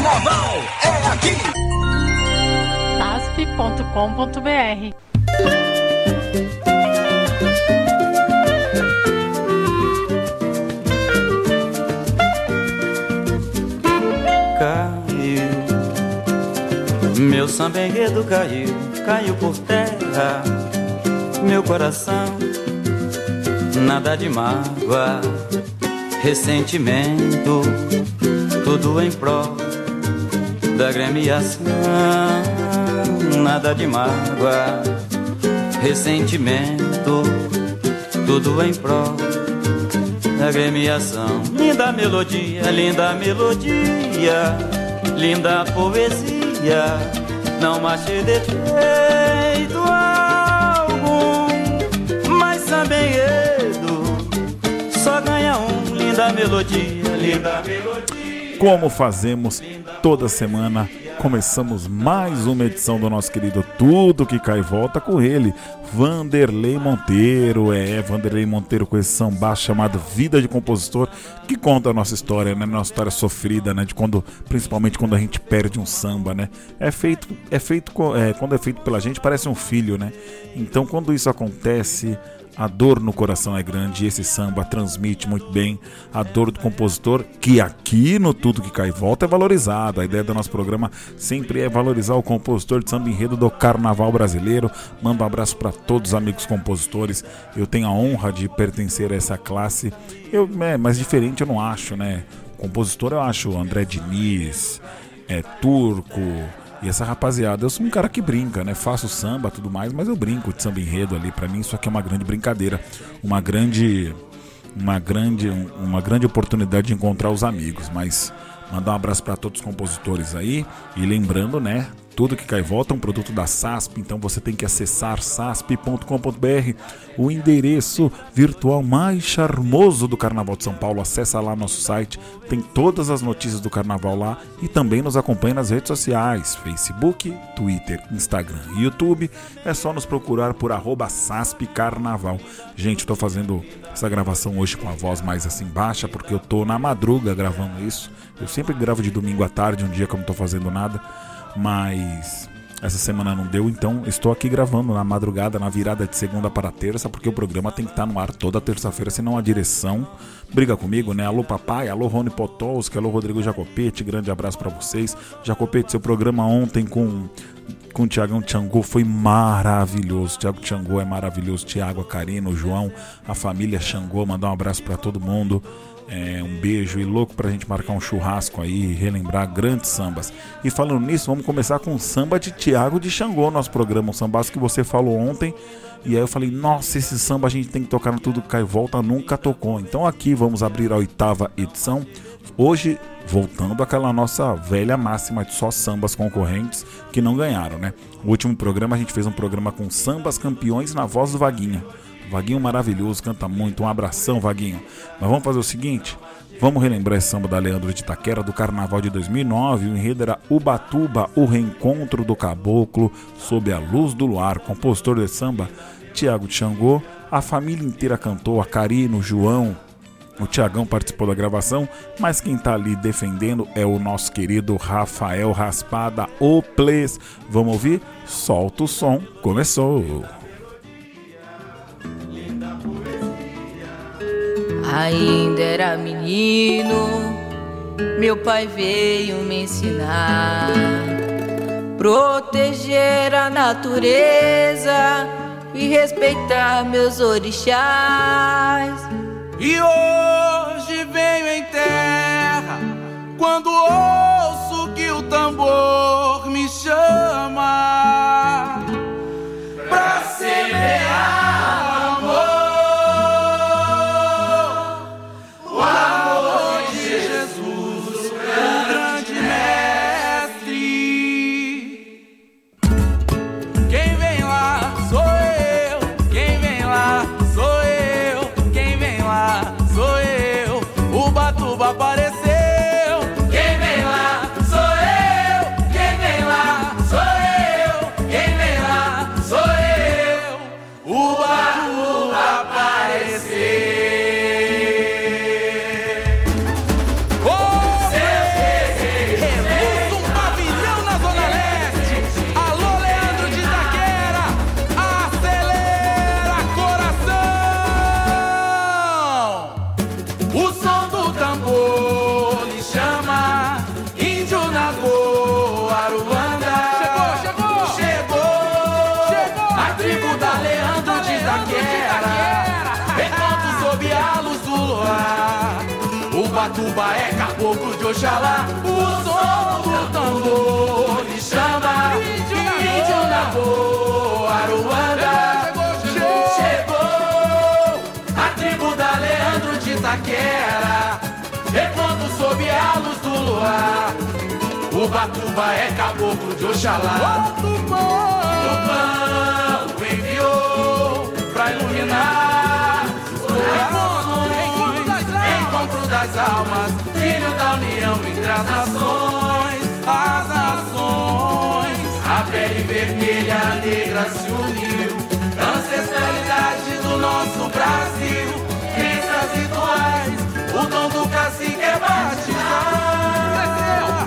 Carnaval é aqui. asp.com.br Caiu, meu samba enredo caiu, caiu por terra, meu coração, nada de mágoa, ressentimento, tudo em prol da gremiação, nada de mágoa, ressentimento, tudo em prol da gremiação. Linda melodia, linda melodia, linda poesia, não achei defeito algum, mas também enredo, só ganha um. Linda melodia, linda melodia. Como fazemos toda semana, começamos mais uma edição do nosso querido Tudo que Cai Volta com ele, Vanderlei Monteiro. É, Vanderlei Monteiro com esse samba chamado Vida de Compositor, que conta a nossa história, né? Nossa história sofrida, né? De quando, principalmente quando a gente perde um samba, né? É feito, é feito, é, quando é feito pela gente, parece um filho, né? Então, quando isso acontece, a dor no coração é grande e esse samba transmite muito bem a dor do compositor, que aqui no Tudo Que Cai Volta é valorizado. A ideia do nosso programa sempre é valorizar o compositor de samba enredo do carnaval brasileiro. Mando um abraço para todos os amigos compositores. Eu tenho a honra de pertencer a essa classe. Eu, é, mas diferente eu não acho, né? Compositor eu acho André Diniz, é, Turco, e essa rapaziada, eu sou um cara que brinca, né? Faço samba tudo mais, mas eu brinco de samba enredo ali. Pra mim isso aqui é uma grande brincadeira, uma grande uma grande uma grande oportunidade de encontrar os amigos, mas mandar um abraço para todos os compositores aí e lembrando, né, tudo que cai volta é um produto da SASP, então você tem que acessar sasp.com.br, o endereço virtual mais charmoso do Carnaval de São Paulo. Acessa lá nosso site, tem todas as notícias do Carnaval lá e também nos acompanha nas redes sociais, Facebook, Twitter, Instagram e YouTube. É só nos procurar por arroba SASP Carnaval. Gente, estou fazendo essa gravação hoje com a voz mais assim baixa, porque eu tô na madruga gravando isso. Eu sempre gravo de domingo à tarde, um dia que eu não tô fazendo nada mas essa semana não deu, então estou aqui gravando na madrugada, na virada de segunda para terça, porque o programa tem que estar no ar toda terça-feira, senão a direção briga comigo, né? Alô papai, alô Rony Potolski, alô Rodrigo Jacopete, grande abraço para vocês. Jacopete, seu programa ontem com com o Tiagão Tchangô foi maravilhoso. Tiago Tchangô é maravilhoso. Tiago, a Karina, o João, a família Xangô, mandar um abraço para todo mundo. É, um beijo e louco pra gente marcar um churrasco aí, relembrar grandes sambas. E falando nisso, vamos começar com o samba de Tiago de Xangô, nosso programa, um sambaço que você falou ontem. E aí eu falei, nossa, esse samba a gente tem que tocar no Tudo Cai Volta, nunca tocou. Então aqui vamos abrir a oitava edição. Hoje, voltando àquela nossa velha máxima de só sambas concorrentes que não ganharam, né? O último programa a gente fez um programa com sambas campeões na voz do Vaguinha. Vaguinho maravilhoso, canta muito. Um abração, Vaguinho. Mas vamos fazer o seguinte: vamos relembrar esse samba da Leandro de Itaquera do carnaval de 2009. O enredo era Ubatuba, o reencontro do caboclo sob a luz do luar. Compositor de samba, Tiago Xangô. A família inteira cantou, a Karina, o João, o Tiagão participou da gravação, mas quem tá ali defendendo é o nosso querido Rafael Raspada, o Ples. Vamos ouvir? Solta o som, começou! Ainda era menino, meu pai veio me ensinar. Proteger a natureza e respeitar meus orixás. E hoje venho em terra quando Oxalá, o som do tambor me chama. Índio na boa, Aruanda. Chegou a tribo da Leandro de Itaquera. Repondo sob a luz do luar. O Batuba é caboclo de Oxalá. O Tupã enviou pra iluminar das almas, filho da união entre as nações, as nações. A pele vermelha, a negra se uniu, ancestralidade do nosso Brasil, crenças rituais, o dom do cacique é batizar.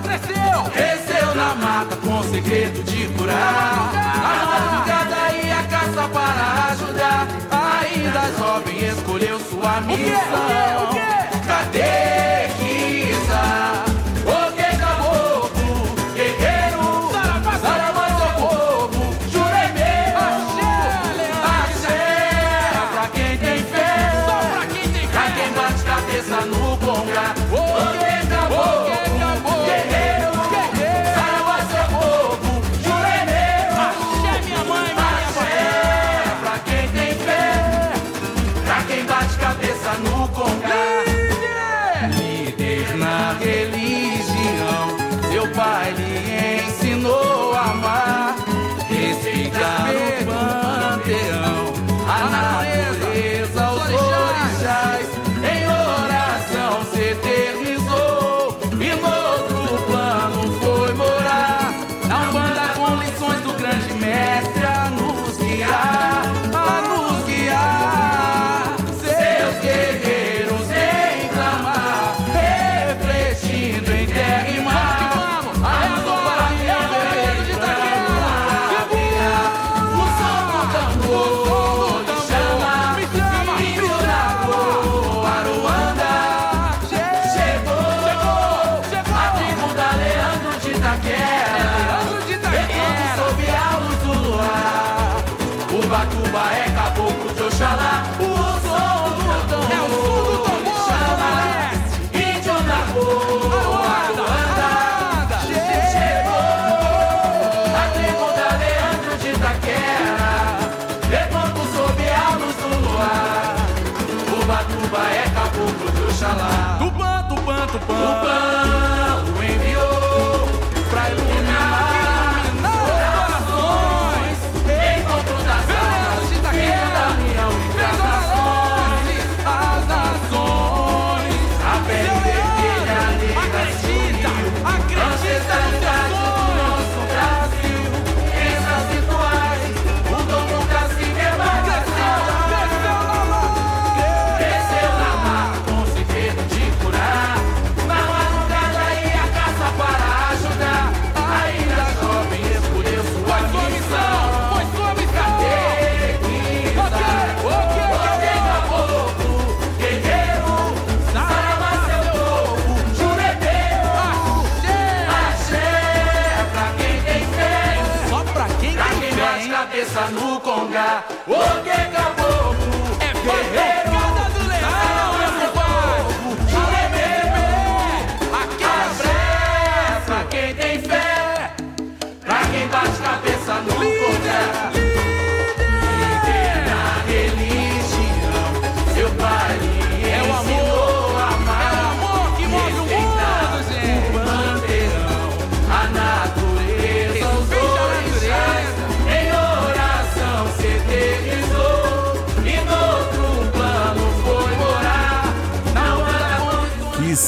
Cresceu, cresceu, cresceu na mata com segredo de curar.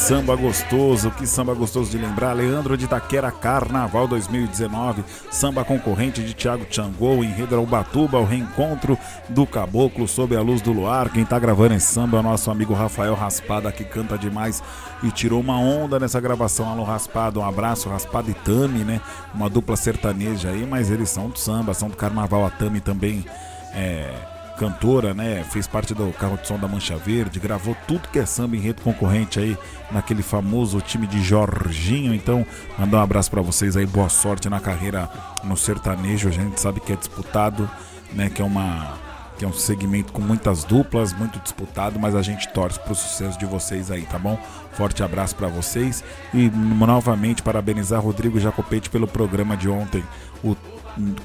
Samba gostoso, que samba gostoso de lembrar. Leandro de Itaquera Carnaval 2019, samba concorrente de Thiago Tchangou, enredo Ubatuba, o reencontro do caboclo sob a luz do luar. Quem tá gravando esse samba é o nosso amigo Rafael Raspada, que canta demais e tirou uma onda nessa gravação. Alô Raspado, um abraço, Raspada e Tami, né? Uma dupla sertaneja aí, mas eles são do samba, são do carnaval. A Tami também é cantora, né? Fez parte do carro de som da Mancha Verde, gravou tudo que é samba em rede concorrente aí naquele famoso time de Jorginho. Então, mandar um abraço para vocês aí, boa sorte na carreira no sertanejo. A gente sabe que é disputado, né? Que é uma que é um segmento com muitas duplas, muito disputado, mas a gente torce pro sucesso de vocês aí, tá bom? Forte abraço para vocês e novamente parabenizar Rodrigo Jacopete pelo programa de ontem. O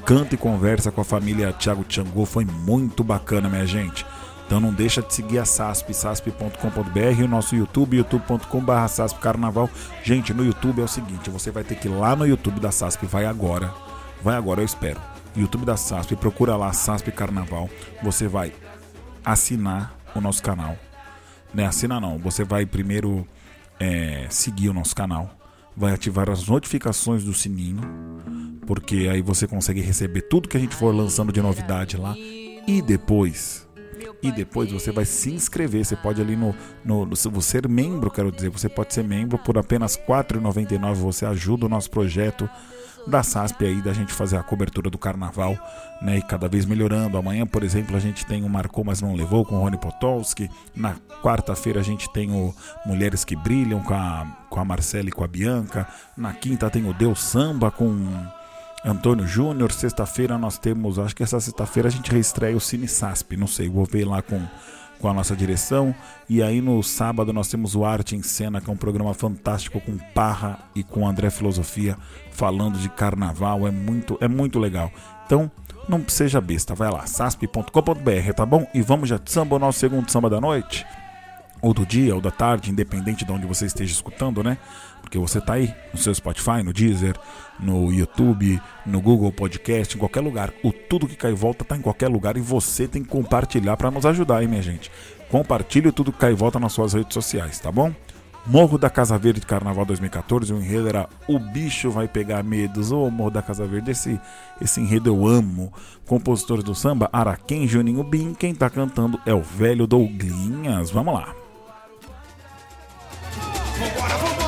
canto e conversa com a família Thiago Tchangô foi muito bacana, minha gente. Então não deixa de seguir a SASP, sasp.com.br e o nosso YouTube, youtube.com.br SASP Carnaval. Gente, no YouTube é o seguinte, você vai ter que ir lá no YouTube da SASP, vai agora, vai agora, eu espero. YouTube da SASP, procura lá SASP Carnaval. Você vai assinar o nosso canal. Né, assina não, você vai primeiro é, seguir o nosso canal, vai ativar as notificações do sininho, porque aí você consegue receber tudo que a gente for lançando de novidade lá. E depois e depois você vai se inscrever. Você pode ali no, no, no ser membro, quero dizer, você pode ser membro por apenas R$ 4,99. Você ajuda o nosso projeto da SASP aí, da gente fazer a cobertura do carnaval, né? E cada vez melhorando. Amanhã, por exemplo, a gente tem o Marcou, mas não levou com o Rony Potolski. Na quarta-feira a gente tem o Mulheres que Brilham com a, com a Marcela e com a Bianca. Na quinta tem o Deus Samba com Antônio Júnior. Sexta-feira nós temos, acho que essa sexta-feira a gente reestreia o Cine SASP, não sei, vou ver lá com, com a nossa direção. E aí no sábado nós temos o Arte em Cena, que é um programa fantástico com Parra e com André Filosofia, falando de carnaval, é muito, é muito legal. Então, não seja besta, vai lá, sasp.com.br, tá bom? E vamos já de samba, o nosso segundo samba da noite, ou do dia, ou da tarde, independente de onde você esteja escutando, né? Porque você tá aí no seu Spotify, no Deezer, no YouTube, no Google Podcast, em qualquer lugar. O Tudo Que Cai Volta tá em qualquer lugar e você tem que compartilhar para nos ajudar, hein, minha gente? Compartilhe Tudo Que Cai Volta nas suas redes sociais, tá bom? Morro da Casa Verde Carnaval 2014, o enredo era O Bicho Vai Pegar Medos, ô oh, Morro da Casa Verde, esse, esse enredo eu amo. Compositores do samba, Araquém, Juninho Bim, quem tá cantando é o velho Douglinhas. Vamos lá. Vambora, vambora,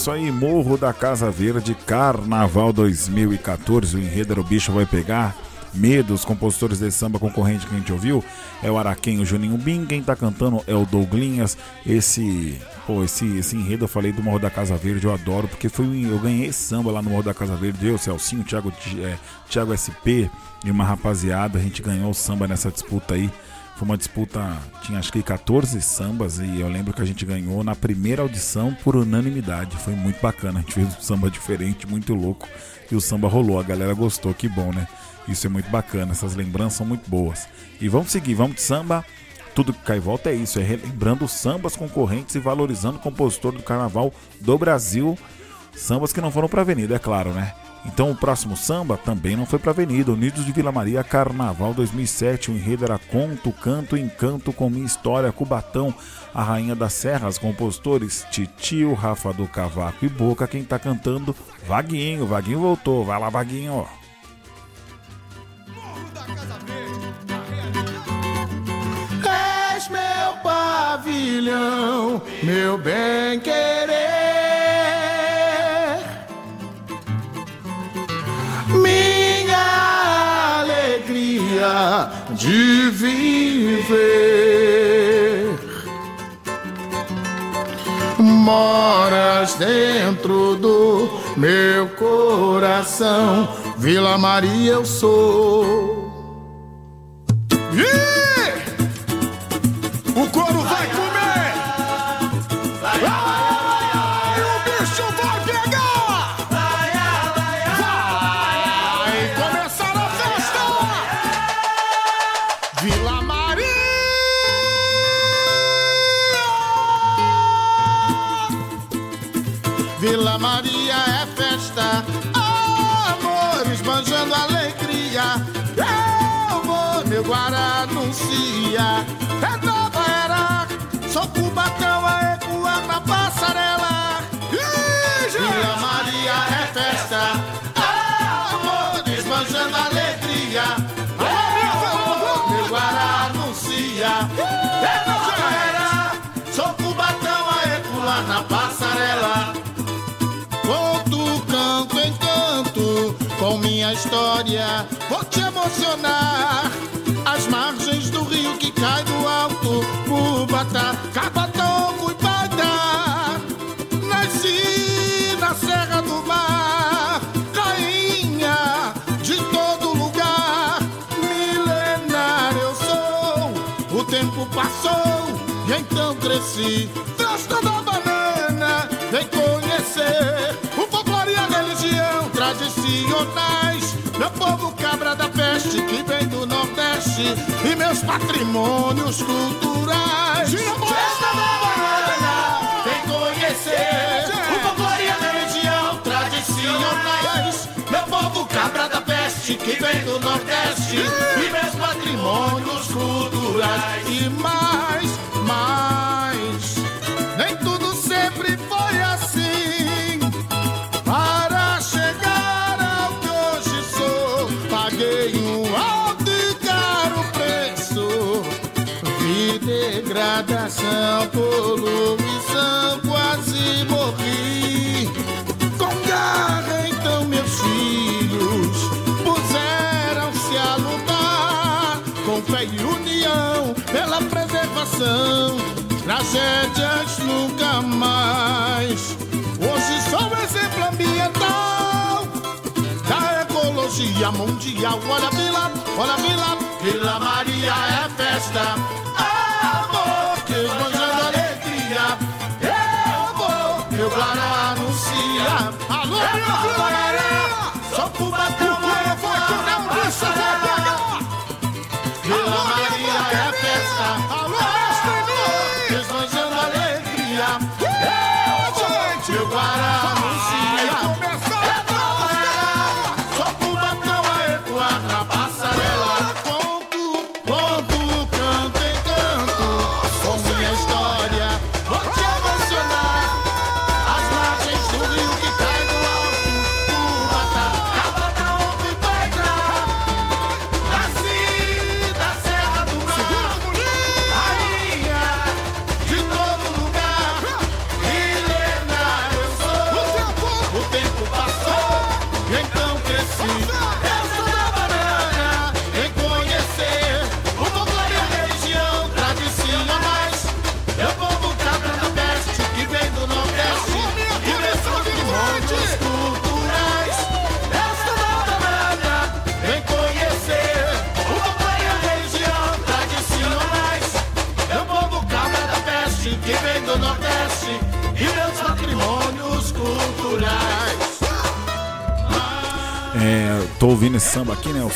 isso aí, Morro da Casa Verde, Carnaval 2014. O enredo era o bicho vai pegar. Medo, os compositores de samba concorrente que a gente ouviu é o Araquém, o Juninho Bim, quem tá cantando é o Douglinhas. Esse, pô, esse, esse enredo eu falei do Morro da Casa Verde, eu adoro, porque foi eu ganhei samba lá no Morro da Casa Verde, eu, Celcinho, Thiago, é, Thiago SP e uma rapaziada, a gente ganhou o samba nessa disputa aí. Foi uma disputa, tinha acho que 14 sambas e eu lembro que a gente ganhou na primeira audição por unanimidade. Foi muito bacana, a gente fez um samba diferente, muito louco e o samba rolou, a galera gostou, que bom, né? Isso é muito bacana, essas lembranças são muito boas. E vamos seguir, vamos de samba. Tudo que cai e volta é isso, é relembrando sambas concorrentes e valorizando o compositor do carnaval do Brasil. Sambas que não foram pra avenida, é claro, né? Então o próximo samba também não foi para Avenida. Unidos de Vila Maria, Carnaval 2007. O enredo era Conto, Canto, Encanto com Minha História, Cubatão, a Rainha das Serras, compositores Titio, Rafa do Cavaco e Boca. Quem tá cantando? Vaguinho. Vaguinho voltou. Vai lá, Vaguinho, ó. És meu pavilhão, meu bem querer. De viver. Moras dentro do meu coração, Vila Maria eu sou. Yeah! O couro vai história. Vou te emocionar. As margens do rio que cai do alto, Cubatá, Capatongo e Baitá. Nasci na Serra do Mar, rainha de todo lugar. Milenar eu sou, o tempo passou e então cresci. Festa da banana, vem conhecer o folclore e a religião tradicionais. Cabra da peste que vem do Nordeste e meus patrimônios culturais. Festa da banana, vem conhecer o folclore e a religião tradicionais. Meu povo cabra da peste que vem do Nordeste e meus patrimônios culturais. E mais, degradação, poluição, quase morri. Com garra, então, meus filhos puseram-se a lutar. Com fé e união pela preservação, tragédias nunca mais. Hoje sou exemplo ambiental da ecologia mundial. Olha vila, olha vila, Vila Maria é festa. Amor, Guará anuncia. Alô, Maria,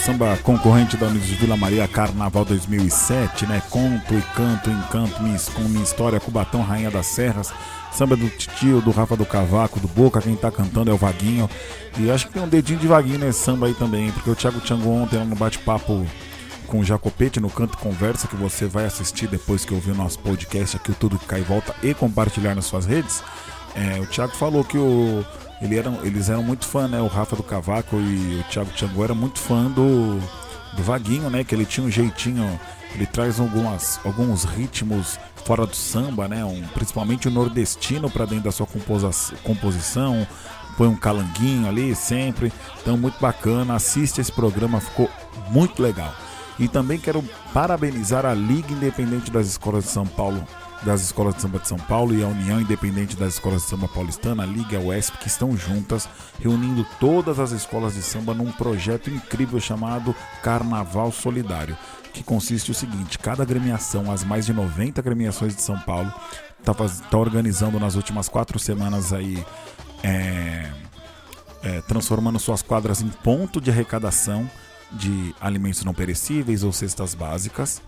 samba concorrente da Unidos de Vila Maria Carnaval 2007, né? Conto e canto, encanto, com minha história, Cubatão, Rainha das Serras. Samba do Titio, do Rafa do Cavaco, do Boca, quem tá cantando é o Vaguinho. E acho que tem um dedinho de Vaguinho nesse samba aí também, porque o Thiago Tchango ontem no bate-papo com o Jacopete no Canto Conversa, que você vai assistir depois que ouvir o nosso podcast aqui, o Tudo Que Cai e Volta, e compartilhar nas suas redes. É, o Thiago falou que o, ele eram, eles eram muito fã, né? O Rafa do Cavaco e o Thiago Tchango era muito fã do, do Vaguinho, né? Que ele tinha um jeitinho, ele traz algumas, alguns ritmos fora do samba, né? Um, principalmente o nordestino para dentro da sua composição. Põe um calanguinho ali sempre. Então, muito bacana. Assiste esse programa, ficou muito legal. E também quero parabenizar a Liga Independente das Escolas de São Paulo, das Escolas de Samba de São Paulo e a União Independente das Escolas de Samba Paulistana, a Liga UESP, que estão juntas, reunindo todas as escolas de samba num projeto incrível chamado Carnaval Solidário que consiste o seguinte: cada agremiação, as mais de 90 agremiações de São Paulo, está tá organizando nas últimas quatro semanas aí, é, é, transformando suas quadras em ponto de arrecadação de alimentos não perecíveis ou cestas básicas.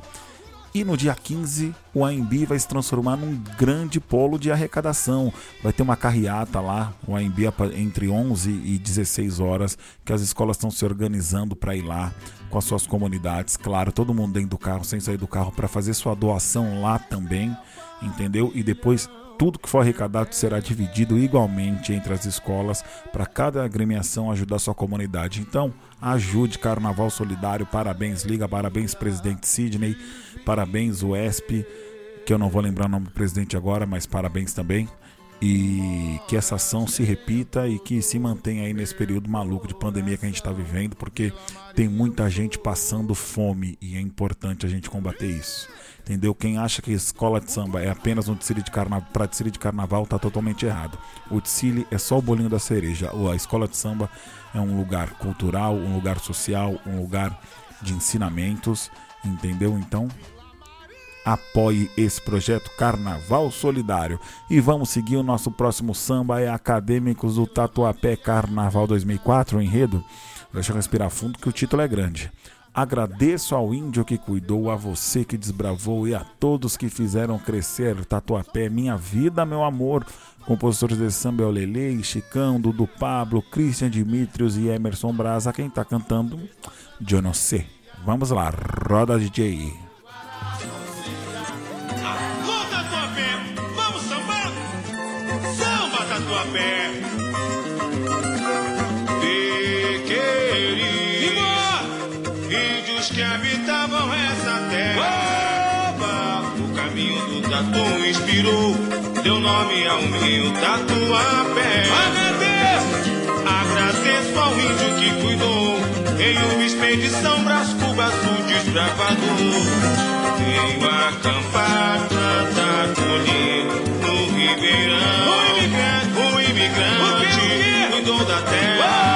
E no dia 15, o AMB vai se transformar num grande polo de arrecadação. Vai ter uma carreata lá, o AMB entre 11 e 16 horas, que as escolas estão se organizando para ir lá com as suas comunidades. Claro, todo mundo dentro do carro, sem sair do carro, para fazer sua doação lá também, entendeu? E depois tudo que for arrecadado será dividido igualmente entre as escolas para cada agremiação ajudar sua comunidade. Então, ajude Carnaval Solidário. Parabéns, Liga, parabéns, presidente Sidney, parabéns, UESP, que eu não vou lembrar o nome do presidente agora, mas parabéns também e que essa ação se repita e que se mantenha aí nesse período maluco de pandemia que a gente está vivendo, porque tem muita gente passando fome e é importante a gente combater isso. Entendeu? Quem acha que escola de samba é apenas um desfile de carnaval, para desfile de carnaval está totalmente errado. O desfile é só o bolinho da cereja. A escola de samba é um lugar cultural, um lugar social, um lugar de ensinamentos, entendeu? Então, apoie esse projeto Carnaval Solidário. E vamos seguir o nosso próximo samba é Acadêmicos do Tatuapé Carnaval 2004, o enredo. Deixa eu respirar fundo que o título é grande. Agradeço ao índio que cuidou, a você que desbravou e a todos que fizeram crescer Tatuapé, minha vida, meu amor. Compositores de samba é o Chicão, Dudu Pablo, Christian Dimitrios e Emerson Brasa. Quem tá cantando? Sei. Vamos lá, roda DJ. pé. Pequeninos índios que habitavam essa terra. O caminho do tatu inspirou, deu nome ao rio Tatuapé. Agradeço ao índio que cuidou em uma expedição Brás Cubas do desbravador. Veio acampar pra colher no Ribeirão imigrante cuidou da terra,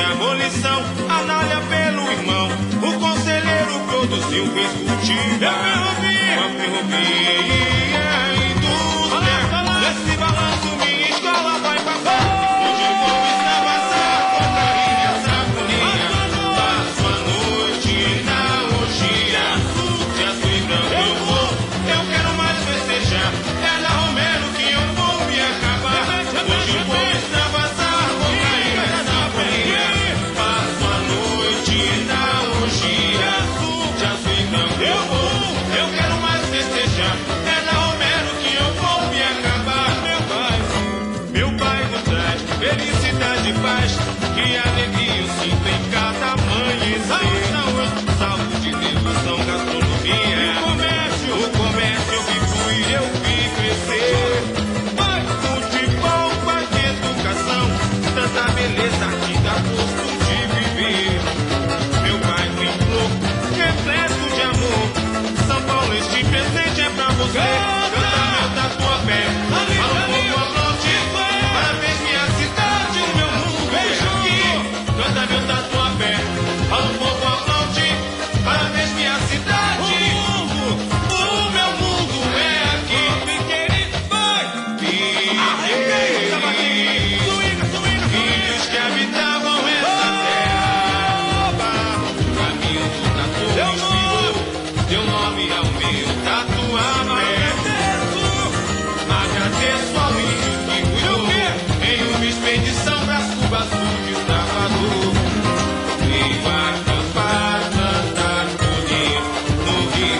abolição, analha pelo irmão, o conselheiro produziu, fez cultivar uma ferrovia. Ah,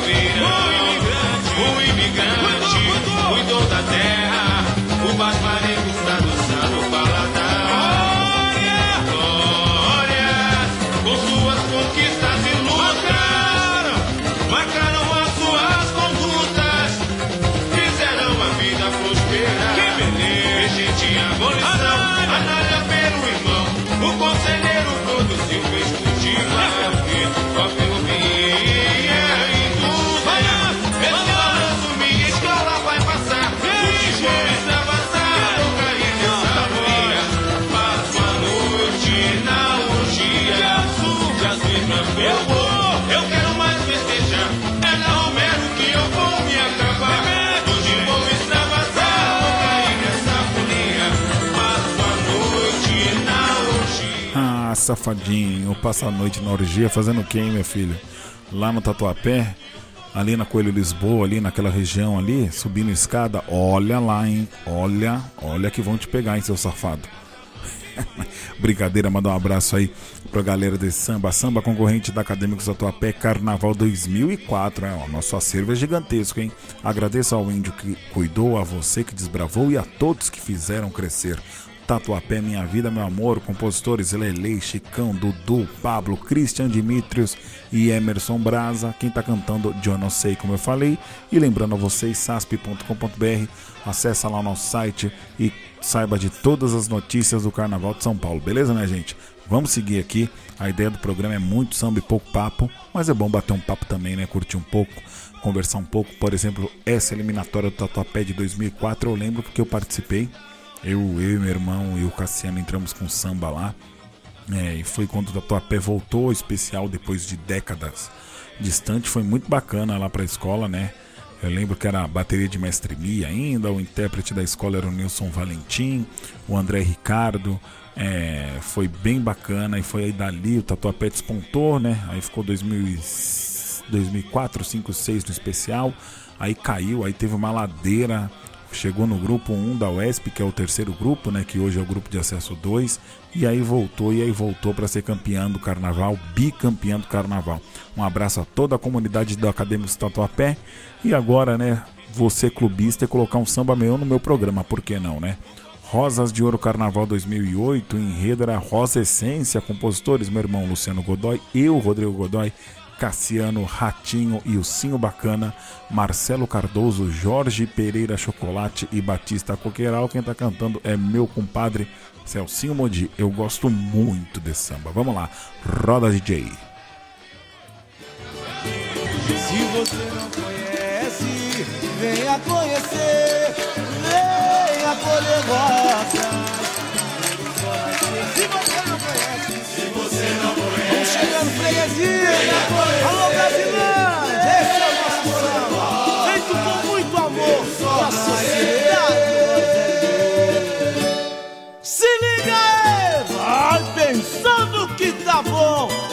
imigrante, o imigrante. Safadinho, passa a noite na orgia fazendo o que, hein, meu filho? Lá no Tatuapé, ali na Coelho Lisboa, ali naquela região ali, subindo escada, olha lá, hein? Olha, olha que vão te pegar, hein, seu safado. Brincadeira, mandar um abraço aí pra galera desse samba, samba concorrente da Acadêmicos Atuapé Carnaval 2004. É, o nosso acervo é gigantesco, hein? Agradeço ao índio que cuidou, a você que desbravou e a todos que fizeram crescer. Tatuapé, Minha Vida, Meu Amor, compositores Lele, Chicão, Dudu, Pablo, Christian Dimitrios e Emerson Braza. Quem tá cantando, não sei como eu falei. E lembrando a vocês, sasp.com.br, acessa lá o nosso site e saiba de todas as notícias do Carnaval de São Paulo, beleza, minha gente? Vamos seguir aqui. A ideia do programa é muito samba e pouco papo, mas é bom bater um papo também, né? Curtir um pouco, conversar um pouco. Por exemplo, essa eliminatória do Tatuapé de 2004 eu lembro porque eu participei. Eu, eu meu irmão e o Cassiano entramos com samba lá. É, e foi quando o Tatuapé voltou especial depois de décadas distante. Foi muito bacana lá para a escola, né? Eu lembro que era a bateria de Mestre Mia ainda, o intérprete da escola era o Nilson Valentim, o André Ricardo. É, foi bem bacana e foi aí dali o Tatuapé despontou, né? Aí ficou 2000, 2004, 5, 6 no especial. Aí caiu, aí teve uma ladeira chegou no grupo 1 da UESP, que é o terceiro grupo, né, que hoje é o grupo de acesso 2, e aí voltou e aí voltou para ser campeão do carnaval, bicampeão do carnaval. Um abraço a toda a comunidade do Acadêmico Tatuapé e agora, né, você clubista e colocar um samba meu no meu programa, por que não, né? Rosas de Ouro Carnaval 2008, enredo era Rosa Essência, compositores meu irmão Luciano Godoy, eu, Rodrigo Godoy, Cassiano, Ratinho e o Sinho Bacana, Marcelo Cardoso, Jorge Pereira Chocolate e Batista Coqueiral. Quem tá cantando é meu compadre Celcinho Modi. Eu gosto muito desse samba. Vamos lá, roda DJ. Se você não conhece, venha conhecer, venha poder gostar. Se você freguesia. Alô, Brasilândia, esse é o nosso samba, feito com muito amor pra sociedade. Se liga aí, vai pensando que tá bom.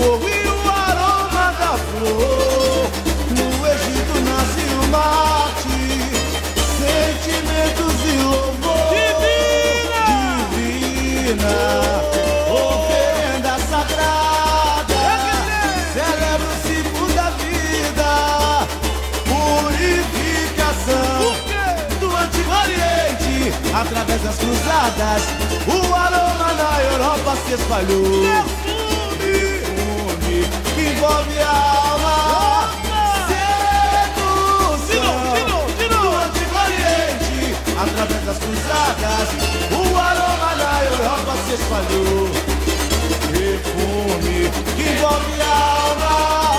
Descobre o e aroma da flor. No Egito nasce o mate, sentimentos e louvor. Divina! Divina! Oferenda sagrada, celebra o ciclo da vida, purificação do Antigo Oriente, através das cruzadas, o aroma na Europa se espalhou. Envolve a alma. Sedução do Antigo Oriente, através das cruzadas, o aroma na Europa se espalhou. Perfume que envolve a alma.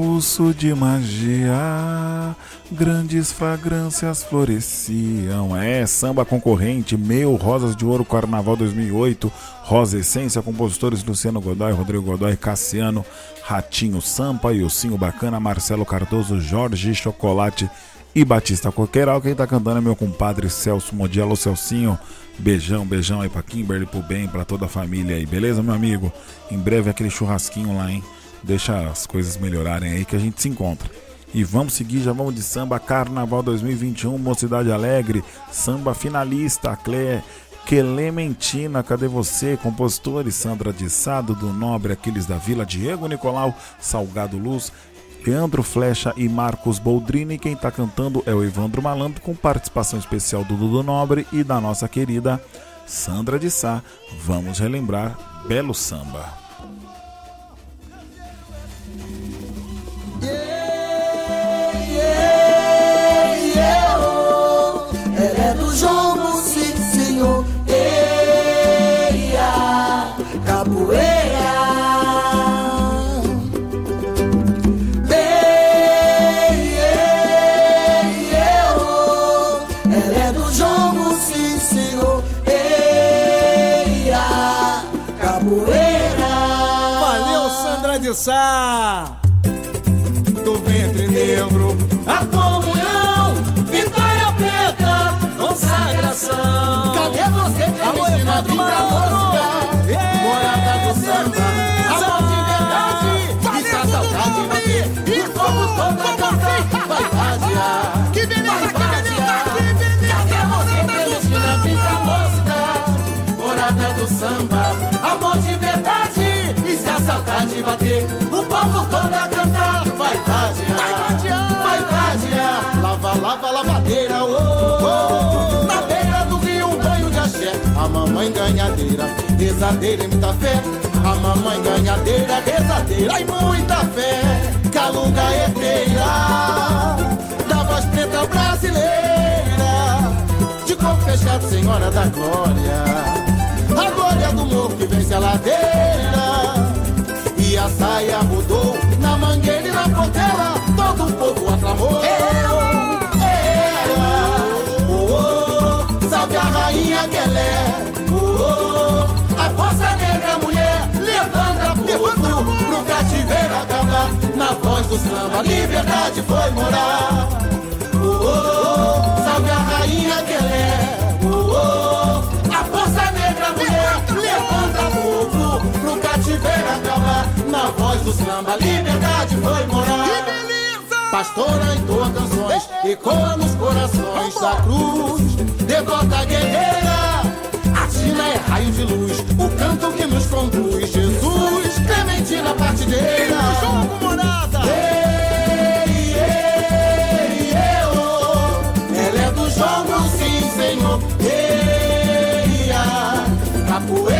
No impulso de magia, grandes fragrâncias floresciam. É samba concorrente, meu Rosas de Ouro Carnaval 2008, Rosa Essência, compositores Luciano Godoy, Rodrigo Godoy, Cassiano, Ratinho Sampa, Ilcinho Bacana, Marcelo Cardoso, Jorge Chocolate e Batista Coqueiral. Quem tá cantando é meu compadre Celso Modiello Celcinho. Beijão, beijão aí pra Kimberly, pro bem, pra toda a família aí, beleza, meu amigo? Em breve aquele churrasquinho lá, hein? Deixa as coisas melhorarem aí que a gente se encontra. E vamos seguir, já vamos de samba Carnaval 2021, Mocidade Alegre, samba finalista, Clé, Clementina, cadê você? Compositores Sandra de Sado, do Nobre, Aquiles da Vila, Diego Nicolau, Salgado Luz, Leandro Flecha e Marcos Boldrini. Quem tá cantando é o Evandro Malandro, com participação especial do Dudu Nobre e da nossa querida Sandra de Sá. Vamos relembrar Belo Samba. João saudade bater, o povo todo a cantar, vai vadiar. Vai. Vai vadiar. Lava, lava, lavadeira, oh, oh. Na beira do rio, um banho de axé, a mamãe ganhadeira, rezadeira e muita fé. A mamãe ganhadeira, rezadeira e muita fé. Calunga herdeira da voz preta brasileira. De corpo fechado, senhora da glória. A glória do morro que vence a ladeira. A saia mudou na mangueira e na portela. Todo o povo aclamou. Ela, oh, oh, salve a rainha Guelé. Oh, oh, a força negra mulher levanta pro cativeiro acabar. Na voz do samba, liberdade foi morar. Oh, oh, samba, liberdade foi morar. Pastora entoa canções, ecoa nos corações da cruz. Devota guerreira, a Tina é raio de luz. O canto que nos conduz, Jesus, Clementina partideira. Jogo morada. Ei, ei, ei, oh. Ela é do jogo, sim, senhor. Ei, ah, capoeira. Capoeira,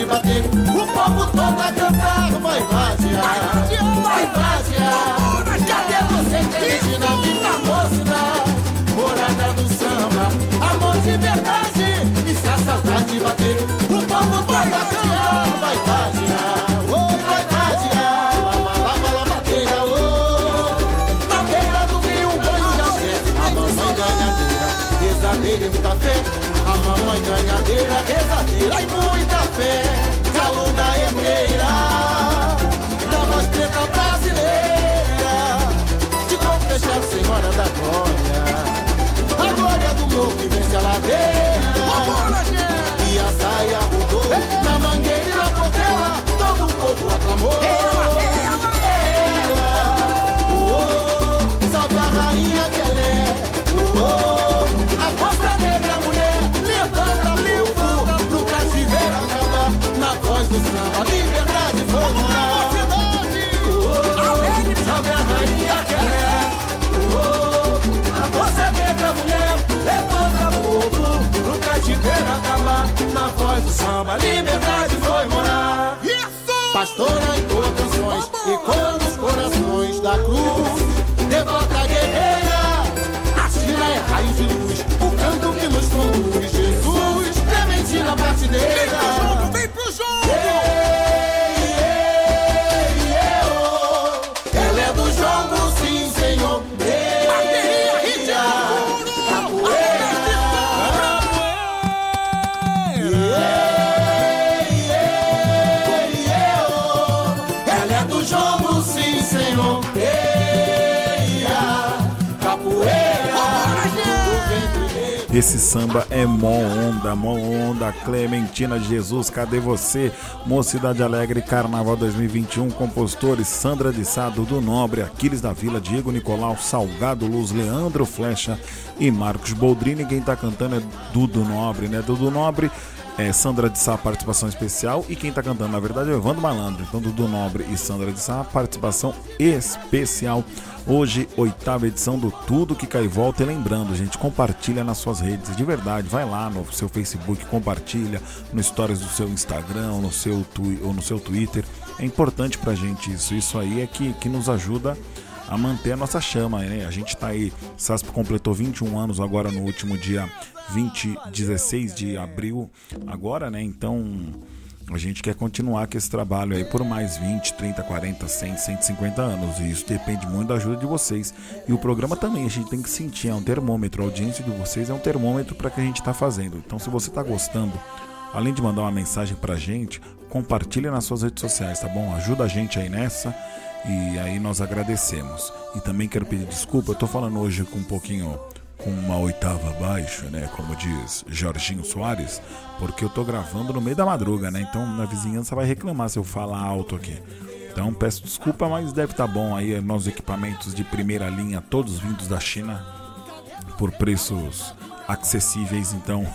saudade bater, o povo todo a cantar. Vai vadiar, vai vadiar. Cadê você, Clementina? Vim pra mostrar. Morada do samba, amor de verdade. E se a saudade bater, o povo vai vadiar, vai vadiar. Vai vadiar. Lava, lava, lavadeira. Na beira do rio, banho de axé. A mamãe ganhadeira, rezadeira e muita fé. A mamãe ganhadeira, rezadeira Hey. Samba é mó onda, mó onda. Clementina Jesus, cadê você? Mocidade Alegre, Carnaval 2021, compositores Sandra de Sá, do Nobre, Aquiles da Vila, Diego Nicolau, Salgado Luz, Leandro Flecha e Marcos Boldrini. Quem tá cantando é Dudu Nobre, né? Dudu Nobre é, Sandra de Sá, participação especial. E quem tá cantando, na verdade, é Evandro Malandro. Então, Dudu Nobre e Sandra de Sá, participação especial. Hoje, oitava edição do Tudo Que Cai e Volta. E lembrando, gente, compartilha nas suas redes. De verdade, vai lá no seu Facebook, compartilha no stories do seu Instagram no seu, ou no seu Twitter. É importante pra gente isso. Isso aí é que, que nos ajuda a manter a nossa chama, né? A gente tá aí, SASP completou 21 anos agora no último dia 20, 16 de abril agora, né? Então a gente quer continuar com esse trabalho aí por mais 20, 30, 40, 100, 150 anos. E isso depende muito da ajuda de vocês. E o programa também, a gente tem que sentir, é um termômetro. A audiência de vocês é um termômetro para que a gente está fazendo. Então, se você está gostando, além de mandar uma mensagem para a gente, compartilha nas suas redes sociais, tá bom? Ajuda a gente aí nessa. E aí nós agradecemos. E também quero pedir desculpa, eu tô falando hoje com um pouquinho com uma oitava abaixo, né, como diz Jorginho Soares, porque eu tô gravando no meio da madruga, né? Então na vizinhança vai reclamar se eu falar alto aqui. Então peço desculpa, mas deve estar tá bom aí nossos equipamentos de primeira linha, todos vindos da China por preços acessíveis, então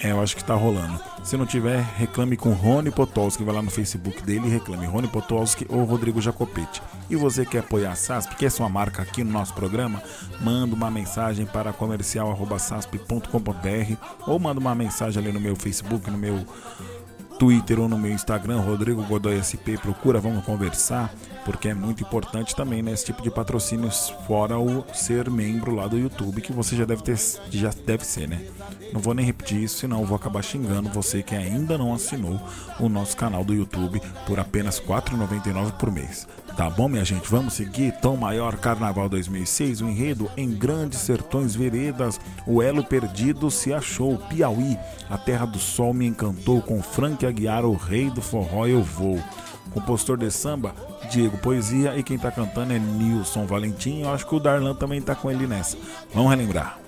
é, eu acho que tá rolando. Se não tiver, reclame com Rony Potolski. Vai lá no Facebook dele e reclame. Rony Potolski ou Rodrigo Jacopete. E você quer apoiar a SASP, quer sua marca aqui no nosso programa? Manda uma mensagem para comercial.sasp.com.br ou manda uma mensagem ali no meu Facebook, no meu Twitter ou no meu Instagram, Rodrigo Godoy SP, procura, vamos conversar, porque é muito importante também nesse né, tipo de patrocínios, fora o ser membro lá do YouTube, que você já deve ter, já deve ser, né? Não vou nem repetir isso, senão vou acabar xingando você que ainda não assinou o nosso canal do YouTube por apenas R$ 4,99 por mês. Tá bom, minha gente? Vamos seguir. Tom Maior Carnaval 2006, o enredo em Grandes Sertões Veredas. O elo perdido se achou. Piauí, a terra do sol me encantou. Com Frank Aguiar, o rei do forró, eu vou. Compositor de samba, Diego Poesia. E quem tá cantando é Nilson Valentim. Eu acho que o Darlan também tá com ele nessa. Vamos relembrar.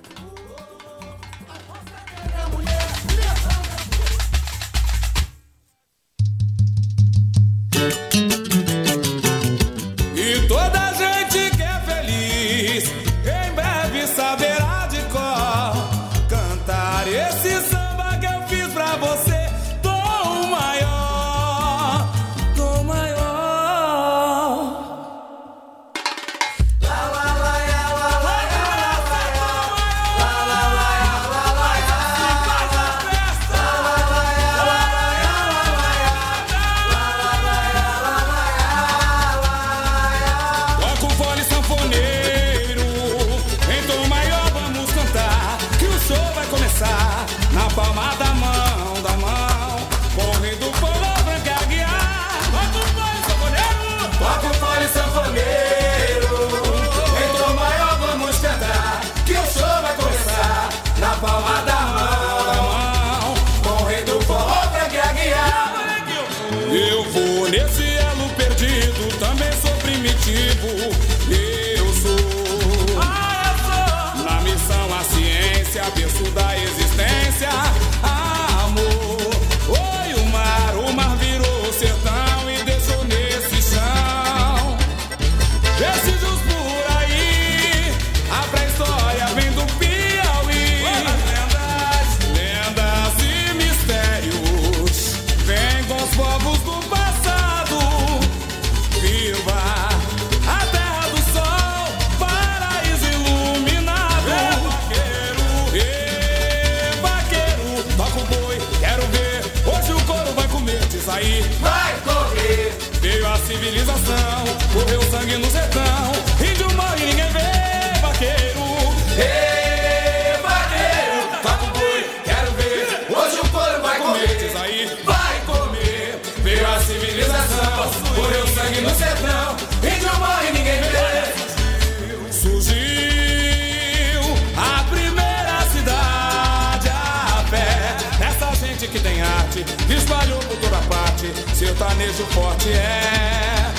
beijo forte é.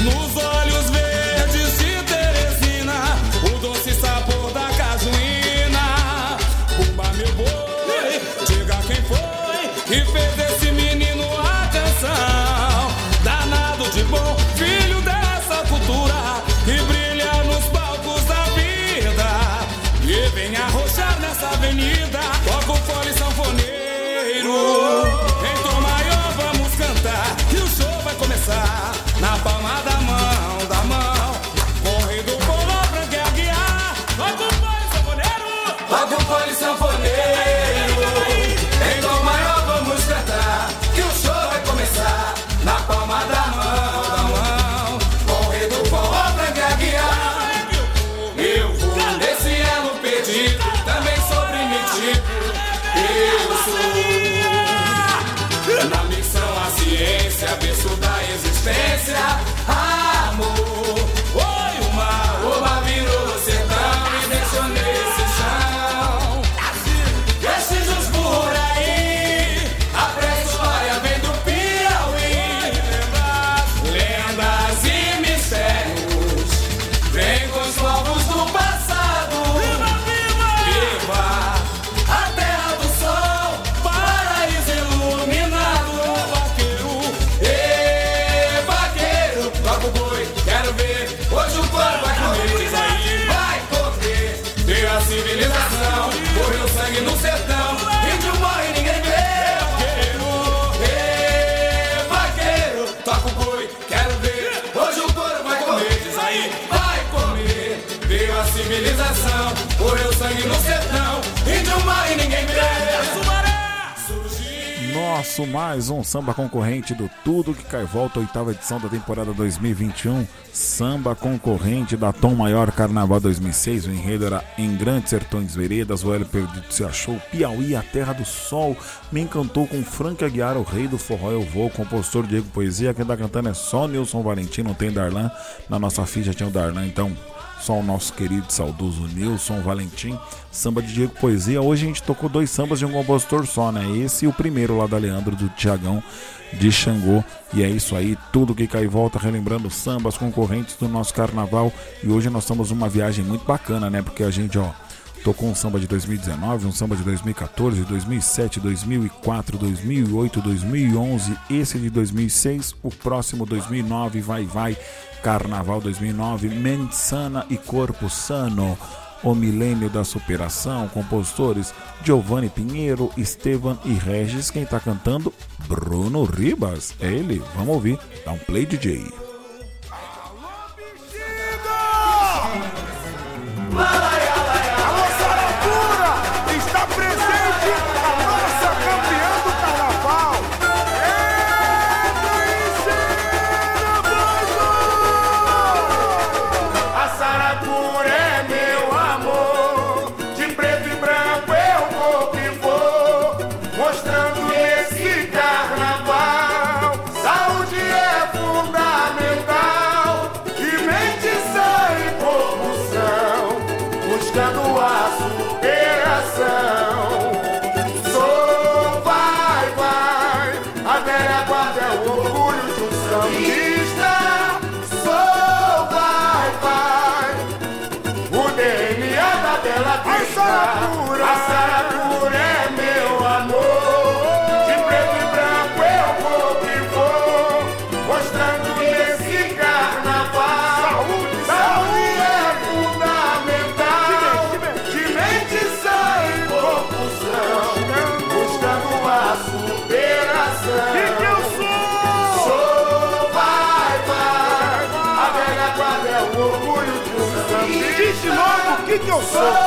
Nos olhos verdes de Teresina, o doce sabor da casuína. Pumba, meu boi, diga quem foi que fez desse menino a canção. Danado de bom, filho dessa cultura que brilha nos palcos da vida. E vem arrochar nessa avenida. Mais um samba concorrente do Tudo que Cai Volta, oitava edição da temporada 2021. Samba concorrente da Tom Maior Carnaval 2006. O enredo era Em Grandes Sertões Veredas. O Hélio Perdido se achou. Piauí, a terra do sol. Me encantou com Frank Aguiar, o rei do forró. Eu vou. Compositor Diego Poesia. Quem tá cantando é só Nilson Valentim. Não tem Darlan. Na nossa ficha tinha o Darlan. Então, só o nosso querido saudoso Nilson Valentim, samba de Diego Poesia. Hoje a gente tocou dois sambas de um compositor só, né? Esse e o primeiro lá da Leandro, do Tiagão de Xangô. E é isso aí, tudo que cai e volta, relembrando sambas concorrentes do nosso carnaval. E hoje nós estamos numa viagem muito bacana, né? Porque a gente, ó, tocou um samba de 2019, um samba de 2014, 2007, 2004, 2008, 2011, esse de 2006, o próximo 2009, vai, vai, Carnaval 2009, Mente Sana e Corpo Sano, o milênio da superação, compositores Giovanni Pinheiro, Estevan e Regis, quem tá cantando? Bruno Ribas, é ele, vamos ouvir, dá um play DJ. Alô, o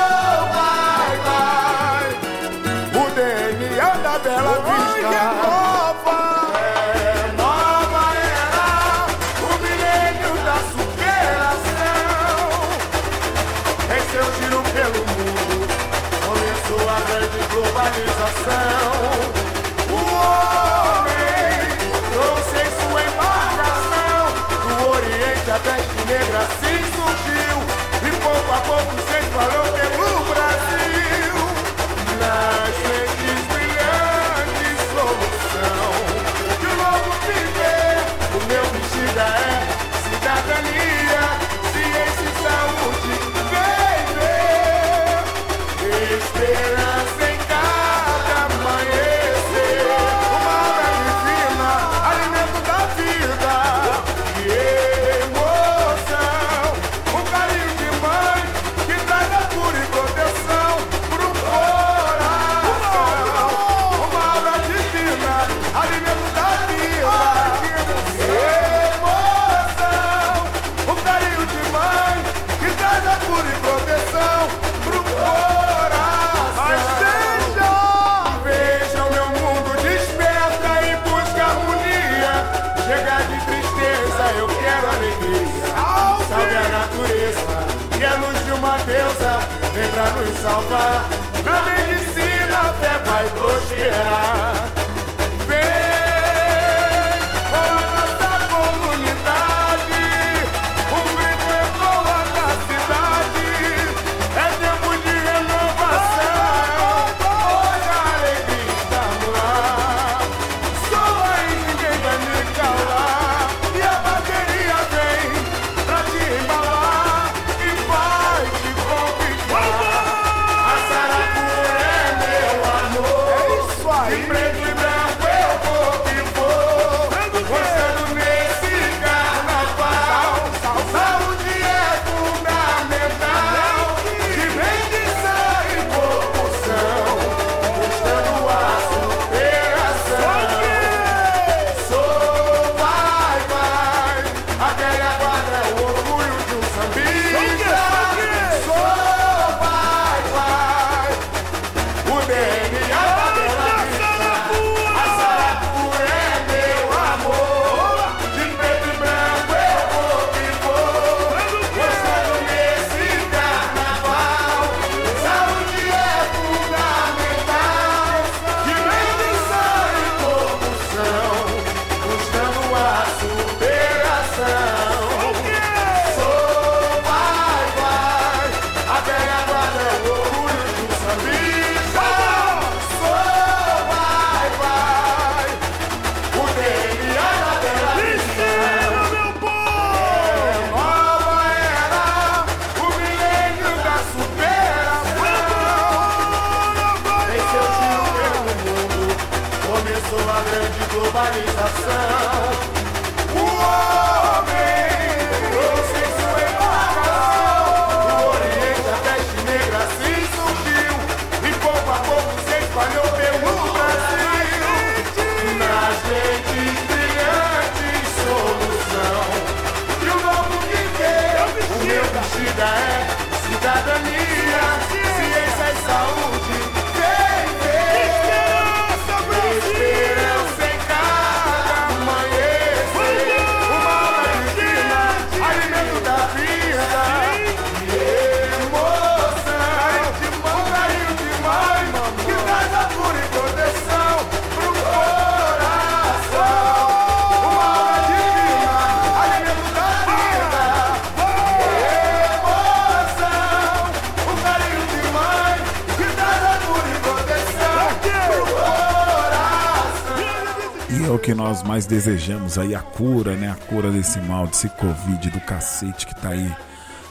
que nós mais desejamos aí, a cura, né? A cura desse mal, desse Covid do cacete que tá aí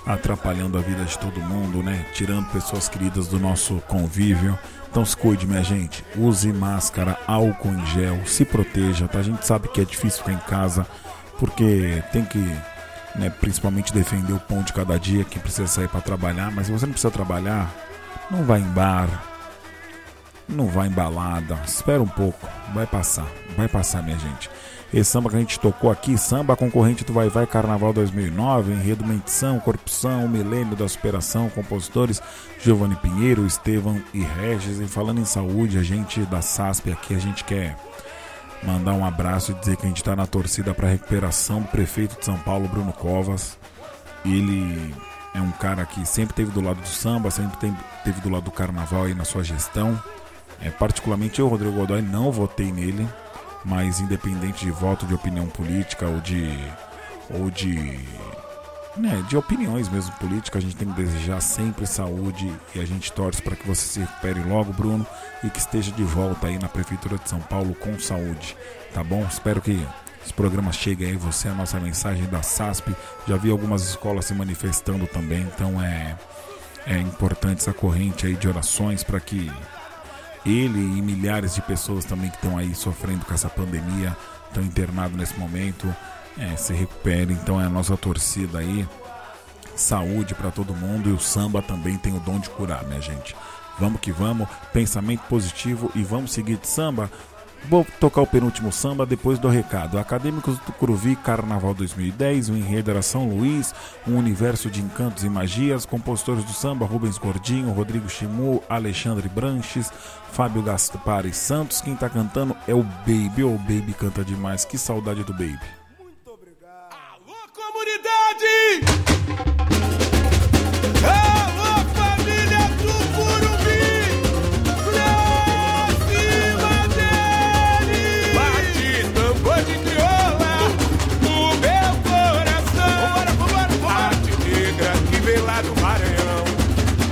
atrapalhando a vida de todo mundo, né? Tirando pessoas queridas do nosso convívio. Então se cuide, minha gente. Use máscara, álcool em gel, se proteja, tá? A gente sabe que é difícil ficar em casa porque tem que, né, principalmente defender o pão de cada dia que precisa sair para trabalhar, mas se você não precisa trabalhar, não vai em bar, não vai em balada, espera um pouco, vai passar, vai passar, minha gente. Esse samba que a gente tocou aqui, samba concorrente do Vai Vai Carnaval 2009, enredo Mentição, Corrupção, Milênio da Superação, compositores Giovanni Pinheiro, Estevão e Regis. E falando em saúde, a gente da SASP aqui, a gente quer mandar um abraço e dizer que a gente está na torcida para recuperação do prefeito de São Paulo, Bruno Covas. Ele é um cara que sempre teve do lado do samba, sempre teve do lado do carnaval aí na sua gestão. É, particularmente eu, Rodrigo Godoy, não votei nele, mas independente de voto, de opinião política ou de. ou de. Né, de opiniões mesmo políticas, a gente tem que desejar sempre saúde e a gente torce para que você se recupere logo, Bruno, e que esteja de volta aí na Prefeitura de São Paulo com saúde, tá bom? Espero que esse programa chegue aí, você, a nossa mensagem da SASP. Já vi algumas escolas se manifestando também, então é, é importante essa corrente aí de orações para que ele e milhares de pessoas também que estão aí sofrendo com essa pandemia, estão internados nesse momento, é, se recuperem. Então é a nossa torcida aí. Saúde para todo mundo e o samba também tem o dom de curar, minha gente. Vamos que vamos, pensamento positivo e vamos seguir de samba. Vou tocar o penúltimo samba depois do recado. Acadêmicos do Curuvi, Carnaval 2010, o enredo era São Luís, um universo de encantos e magias. Compositores do samba: Rubens Gordinho, Rodrigo Chimu, Alexandre Branches, Fábio Gaspar Santos. Quem tá cantando é o Baby. O Baby canta demais, que saudade do Baby. Comunidade! Alô, família do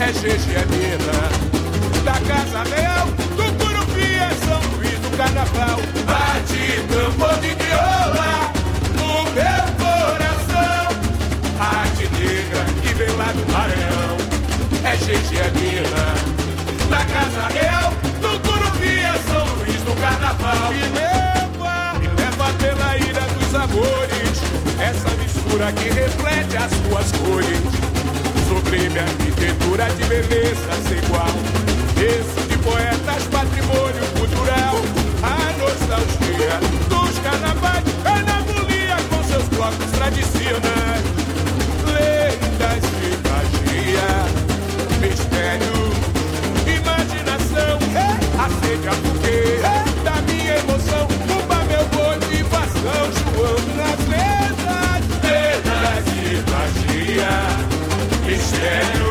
é Gegevina. É da Casa Real, do Curupi é São Luís do Carnaval. Bate tambor de viola no meu coração. A arte negra que vem lá do Maranhão é Gegevina. É da Casa Real, do Curupi é São Luís do Carnaval. Me leva, me leva pela ilha dos amores. Essa mistura que reflete as suas cores Sublime arquitetura de beleza sem igual. Esse de poetas, patrimônio cultural. A nostalgia dos carnavais, carnavolia com seus blocos tradicionais. Lendas de magia, mistério, imaginação. Acende a fogueira mistério,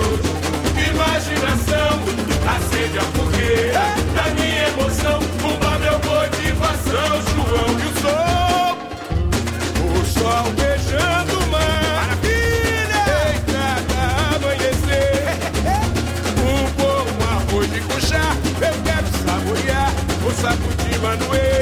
imaginação. Acende a fogueira da minha emoção. Cuba meu motivação, João e o sol. O sol beijando o mar. Maravilha! Eita, amanhecer. Um bom arroz de cuchá. Eu quero saborear o saco de Manoê.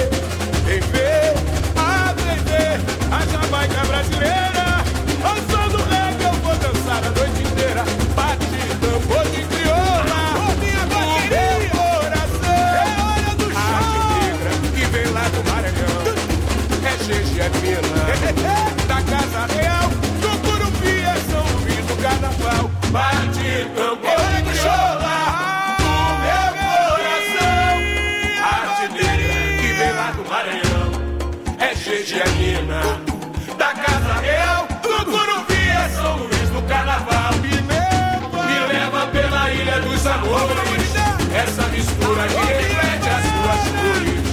Que reflete as suas cores.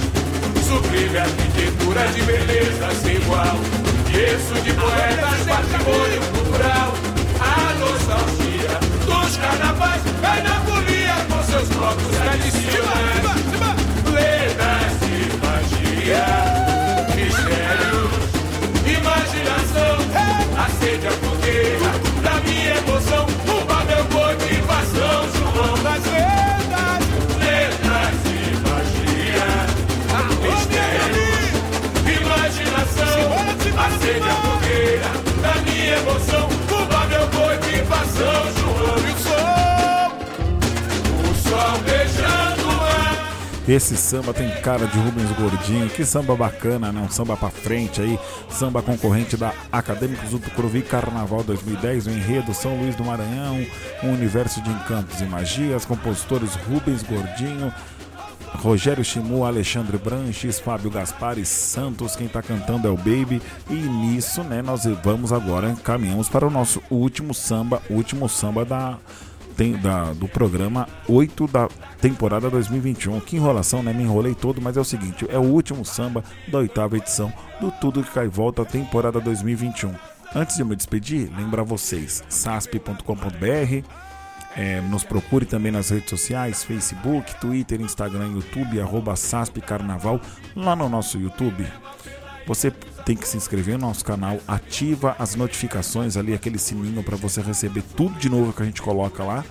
Sublime arquitetura de beleza sem igual. Isso de poetas, patrimônio cultural. Esse samba tem cara de Rubens Gordinho. Que samba bacana, né? Um samba pra frente aí. Samba concorrente da Acadêmicos do Tucuruvi Carnaval 2010. O enredo São Luís do Maranhão. Um universo de encantos e magias. Compositores Rubens Gordinho. Rogério Chimu, Alexandre Branches, Fábio Gaspar Santos, quem tá cantando é o Baby. E nisso, né, nós vamos agora, caminhamos para o nosso último samba, último samba da, tem, da, do programa 8 da temporada 2021. Que enrolação, né? Me enrolei todo, mas é o seguinte: é o último samba da oitava edição do Tudo que Cai Volta temporada 2021. Antes de eu me despedir, lembrar vocês: sasp.com.br. É, nos procure também nas redes sociais, Facebook, Twitter, Instagram, YouTube, arroba SASP Carnaval, lá no nosso YouTube. Você tem que se inscrever no nosso canal, ativa as notificações ali, aquele sininho para você receber tudo de novo que a gente coloca lá.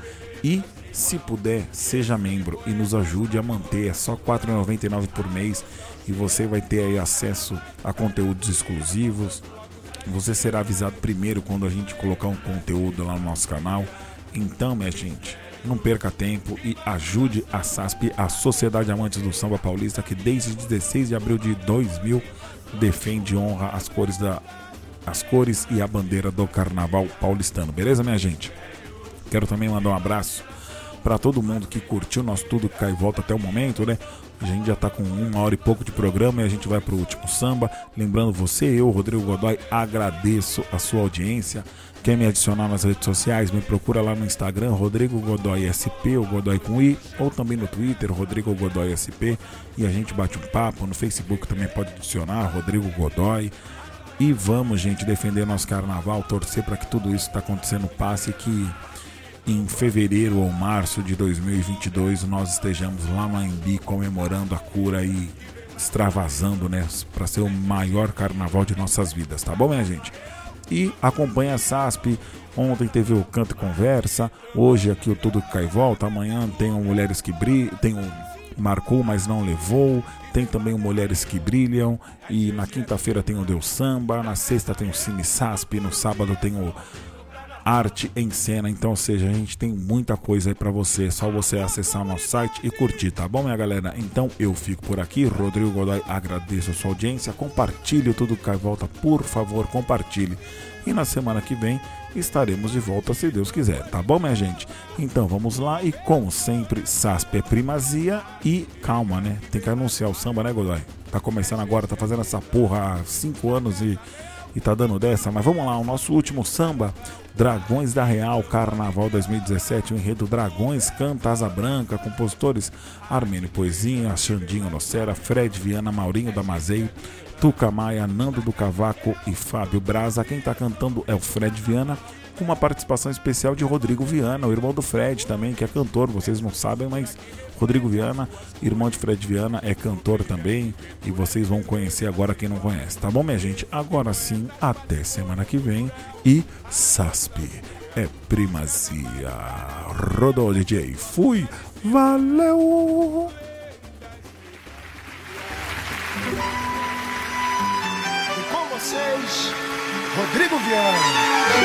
E, se puder, seja membro e nos ajude a manter. É só R$ 4,99 por mês e você vai ter aí acesso a conteúdos exclusivos. Você será avisado primeiro quando a gente colocar um conteúdo lá no nosso canal. Então, minha gente, não perca tempo e ajude a SASP, a Sociedade Amantes do Samba Paulista, que desde 16 de abril de 2000 defende e honra as cores da as cores e a bandeira do Carnaval paulistano. Beleza, minha gente? Quero também mandar um abraço para todo mundo que curtiu nosso tudo que cai e volta até o momento, né? A gente já tá com uma hora e pouco de programa e a gente vai pro último samba. Lembrando você, eu, Rodrigo Godoy, agradeço a sua audiência. Quer me adicionar nas redes sociais? Me procura lá no Instagram, Rodrigo Godoy SP, o Godoy com I, ou também no Twitter, Rodrigo Godoy SP, e a gente bate um papo. No Facebook também pode adicionar, Rodrigo Godoy. E vamos, gente, defender nosso carnaval, torcer para que tudo isso está acontecendo passe e que em fevereiro ou março de 2022 nós estejamos lá no AMB comemorando a cura e extravasando, né, para ser o maior carnaval de nossas vidas, tá bom, minha gente? E acompanha a SASP. Ontem teve o Canto e Conversa, hoje aqui o Tudo Cai Volta, amanhã tem o Mulheres que Brilham, tem o Marcou, mas não levou, tem também o Mulheres que Brilham, e na quinta-feira tem o Deus Samba, na sexta tem o Cine SASP, no sábado tem o arte em cena. Então, ou seja, a gente tem muita coisa aí pra você. É só você acessar o nosso site e curtir, tá bom, minha galera? Então eu fico por aqui. Rodrigo Godoy, agradeço a sua audiência. Compartilhe tudo que volta, por favor, compartilhe. E na semana que vem estaremos de volta se Deus quiser, tá bom, minha gente? Então vamos lá e como sempre, SASP é primazia e calma, né? Tem que anunciar o samba, né, Godoy? Tá começando agora, tá fazendo essa porra há 5 anos e, e tá dando dessa, mas vamos lá, o nosso último samba, Dragões da Real, Carnaval 2017, o enredo Dragões canta Asa Branca, compositores Armênio Poesia, Xandinho Nocera, Fred Viana, Maurinho Damazeio, Tuca Maia, Nando do Cavaco e Fábio Braza. Quem tá cantando é o Fred Viana, com uma participação especial de Rodrigo Viana, o irmão do Fred também, que é cantor, vocês não sabem, mas Rodrigo Viana, irmão de Fred Viana, é cantor também e vocês vão conhecer agora quem não conhece, tá bom, minha gente? Agora sim, até semana que vem e SASP é primazia. Rodou DJ, fui, valeu! E com vocês, Rodrigo Viana.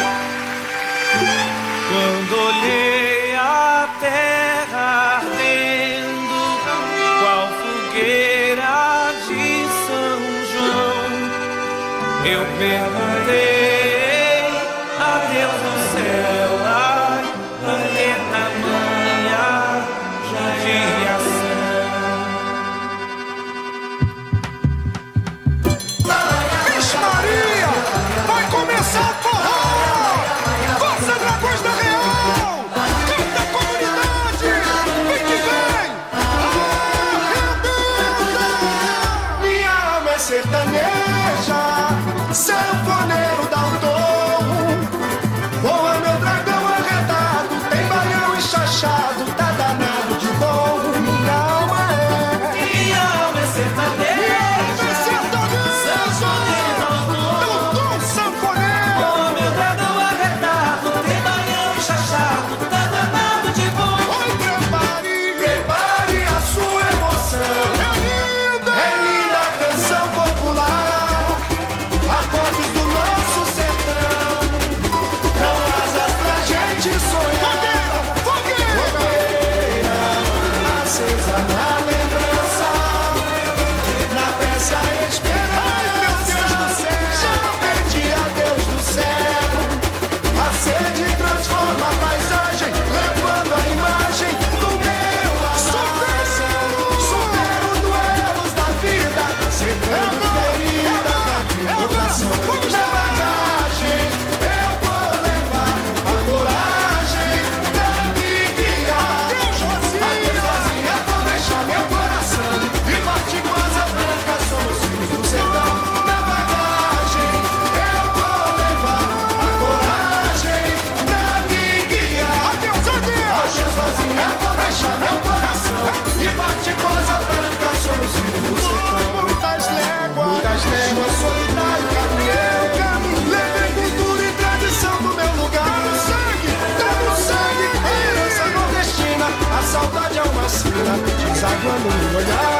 Desaguando no olhar.